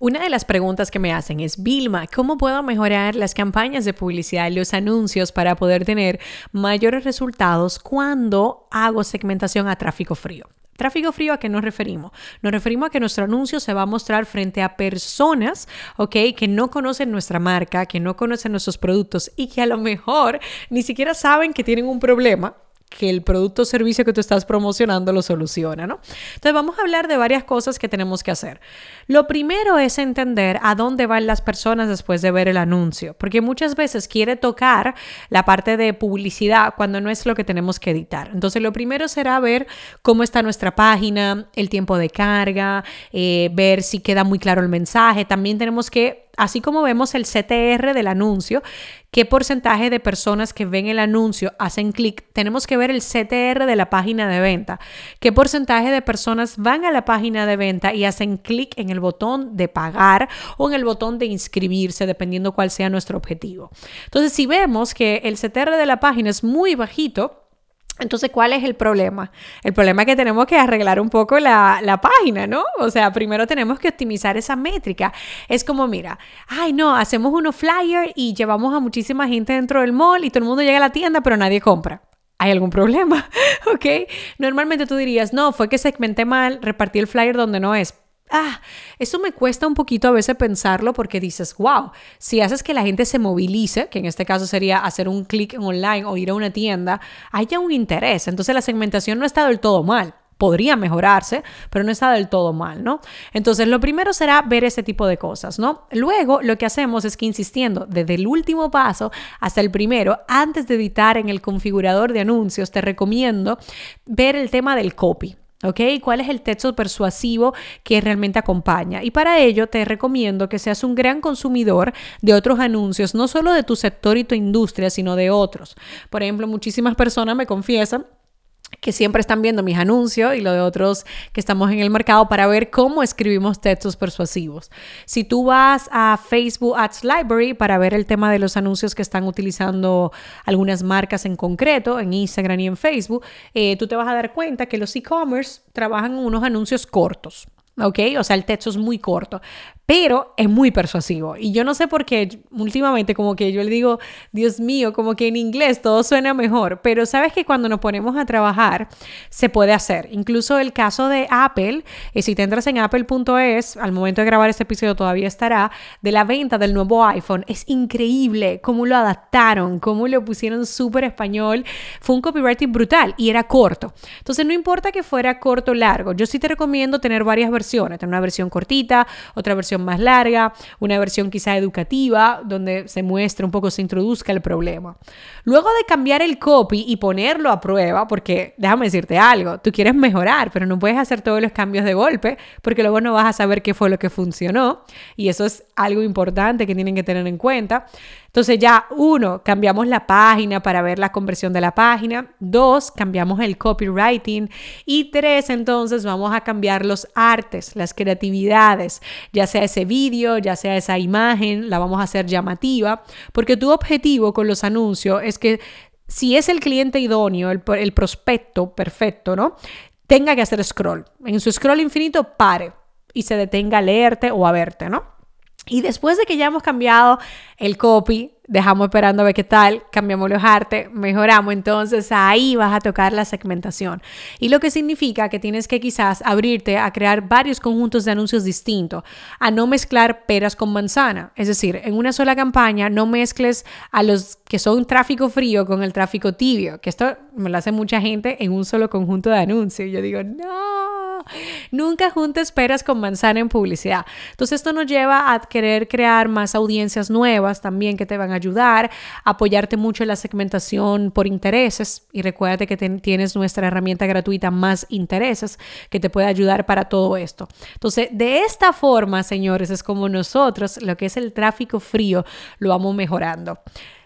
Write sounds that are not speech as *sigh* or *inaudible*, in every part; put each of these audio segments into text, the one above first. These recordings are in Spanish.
Una de las preguntas que me hacen es, Vilma, ¿cómo puedo mejorar las campañas de publicidad y los anuncios para poder tener mayores resultados cuando hago segmentación a tráfico frío? Tráfico frío, ¿a qué nos referimos? Nos referimos a que nuestro anuncio se va a mostrar frente a personas, ¿ok? Que no conocen nuestra marca, que no conocen nuestros productos y que a lo mejor ni siquiera saben que tienen un problema que el producto o servicio que tú estás promocionando lo soluciona, ¿no? Entonces vamos a hablar de varias cosas que tenemos que hacer. Lo primero es entender a dónde van las personas después de ver el anuncio, porque muchas veces quiere tocar la parte de publicidad cuando no es lo que tenemos que editar. Entonces lo primero será ver cómo está nuestra página, el tiempo de carga, eh, ver si queda muy claro el mensaje. También tenemos que así como vemos el CTR del anuncio, qué porcentaje de personas que ven el anuncio hacen clic, tenemos que ver el CTR de la página de venta, qué porcentaje de personas van a la página de venta y hacen clic en el botón de pagar o en el botón de inscribirse, dependiendo cuál sea nuestro objetivo. Entonces, si vemos que el CTR de la página es muy bajito, entonces, ¿cuál es el problema? El problema es que tenemos que arreglar un poco la, la, página, ¿no? O sea, primero tenemos que optimizar esa métrica. Es como, mira, ay, no, hacemos unos flyers y llevamos a muchísima gente dentro del mall y todo el mundo llega a la tienda, pero nadie compra. ¿Hay algún problema? *laughs* ¿Ok? Normalmente tú dirías, no, fue que segmenté mal, repartí el flyer donde no es ah, eso me cuesta un poquito a veces pensarlo porque dices, wow, si haces que la gente se movilice, que en este caso sería hacer un clic online o ir a una tienda, haya un interés. Entonces la segmentación no está del todo mal. Podría mejorarse, pero no está del todo mal, ¿no? Entonces, lo primero será ver ese tipo de cosas, ¿no? Luego, lo que hacemos es que insistiendo desde el último paso hasta el primero, antes de editar en el configurador de anuncios, te recomiendo ver el tema del copy. ¿Ok? ¿Cuál es el texto persuasivo que realmente acompaña? Y para ello te recomiendo que seas un gran consumidor de otros anuncios, no solo de tu sector y tu industria, sino de otros. Por ejemplo, muchísimas personas me confiesan que siempre están viendo mis anuncios y lo de otros que estamos en el mercado para ver cómo escribimos textos persuasivos. Si tú vas a Facebook Ads Library para ver el tema de los anuncios que están utilizando algunas marcas en concreto, en Instagram y en Facebook, eh, tú te vas a dar cuenta que los e-commerce trabajan unos anuncios cortos. ¿ok? O sea, el texto es muy corto, pero es muy persuasivo. Y yo no sé por qué últimamente como que yo le digo, Dios mío, como que en inglés todo suena mejor, pero sabes que cuando nos ponemos a trabajar se puede hacer. Incluso el caso de Apple, eh, si te entras en apple.es, al momento de grabar este episodio todavía estará, de la venta del nuevo iPhone, es increíble cómo lo adaptaron, cómo lo pusieron súper español. Fue un copywriting brutal y era corto. Entonces no importa que fuera corto o largo, yo sí te recomiendo tener varias versiones tener una versión cortita, otra versión más larga, una versión quizá educativa, donde se muestre un poco, se introduzca el problema. Luego de cambiar el copy y ponerlo a prueba, porque déjame decirte algo, tú quieres mejorar, pero no puedes hacer todos los cambios de golpe, porque luego no vas a saber qué fue lo que funcionó, y eso es algo importante que tienen que tener en cuenta. Entonces ya, uno, cambiamos la página para ver la conversión de la página. Dos, cambiamos el copywriting. Y tres, entonces vamos a cambiar los artes, las creatividades, ya sea ese vídeo, ya sea esa imagen, la vamos a hacer llamativa, porque tu objetivo con los anuncios es que si es el cliente idóneo, el, el prospecto perfecto, ¿no? Tenga que hacer scroll. En su scroll infinito, pare y se detenga a leerte o a verte, ¿no? Y después de que ya hemos cambiado el copy, dejamos esperando a ver qué tal, cambiamos los artes, mejoramos, entonces ahí vas a tocar la segmentación. Y lo que significa que tienes que quizás abrirte a crear varios conjuntos de anuncios distintos, a no mezclar peras con manzana. Es decir, en una sola campaña no mezcles a los que son tráfico frío con el tráfico tibio, que esto me lo hace mucha gente en un solo conjunto de anuncios. Yo digo, no Nunca juntes peras con manzana en publicidad. Entonces esto nos lleva a querer crear más audiencias nuevas también que te van a ayudar, apoyarte mucho en la segmentación por intereses y recuérdate que tienes nuestra herramienta gratuita más intereses que te puede ayudar para todo esto. Entonces, de esta forma, señores, es como nosotros lo que es el tráfico frío lo vamos mejorando.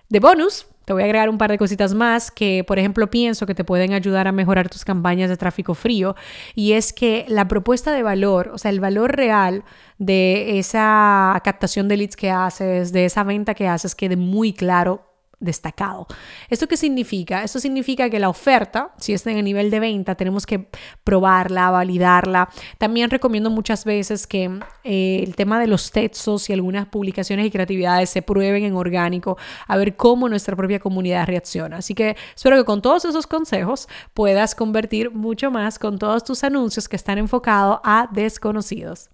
De bonus, te voy a agregar un par de cositas más que, por ejemplo, pienso que te pueden ayudar a mejorar tus campañas de tráfico frío. Y es que la propuesta de valor, o sea, el valor real de esa captación de leads que haces, de esa venta que haces, quede muy claro destacado. ¿Esto qué significa? Esto significa que la oferta, si está en el nivel de venta, tenemos que probarla, validarla. También recomiendo muchas veces que eh, el tema de los textos y algunas publicaciones y creatividades se prueben en orgánico, a ver cómo nuestra propia comunidad reacciona. Así que espero que con todos esos consejos puedas convertir mucho más con todos tus anuncios que están enfocados a desconocidos.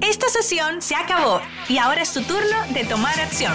Esta sesión se acabó y ahora es tu turno de tomar acción.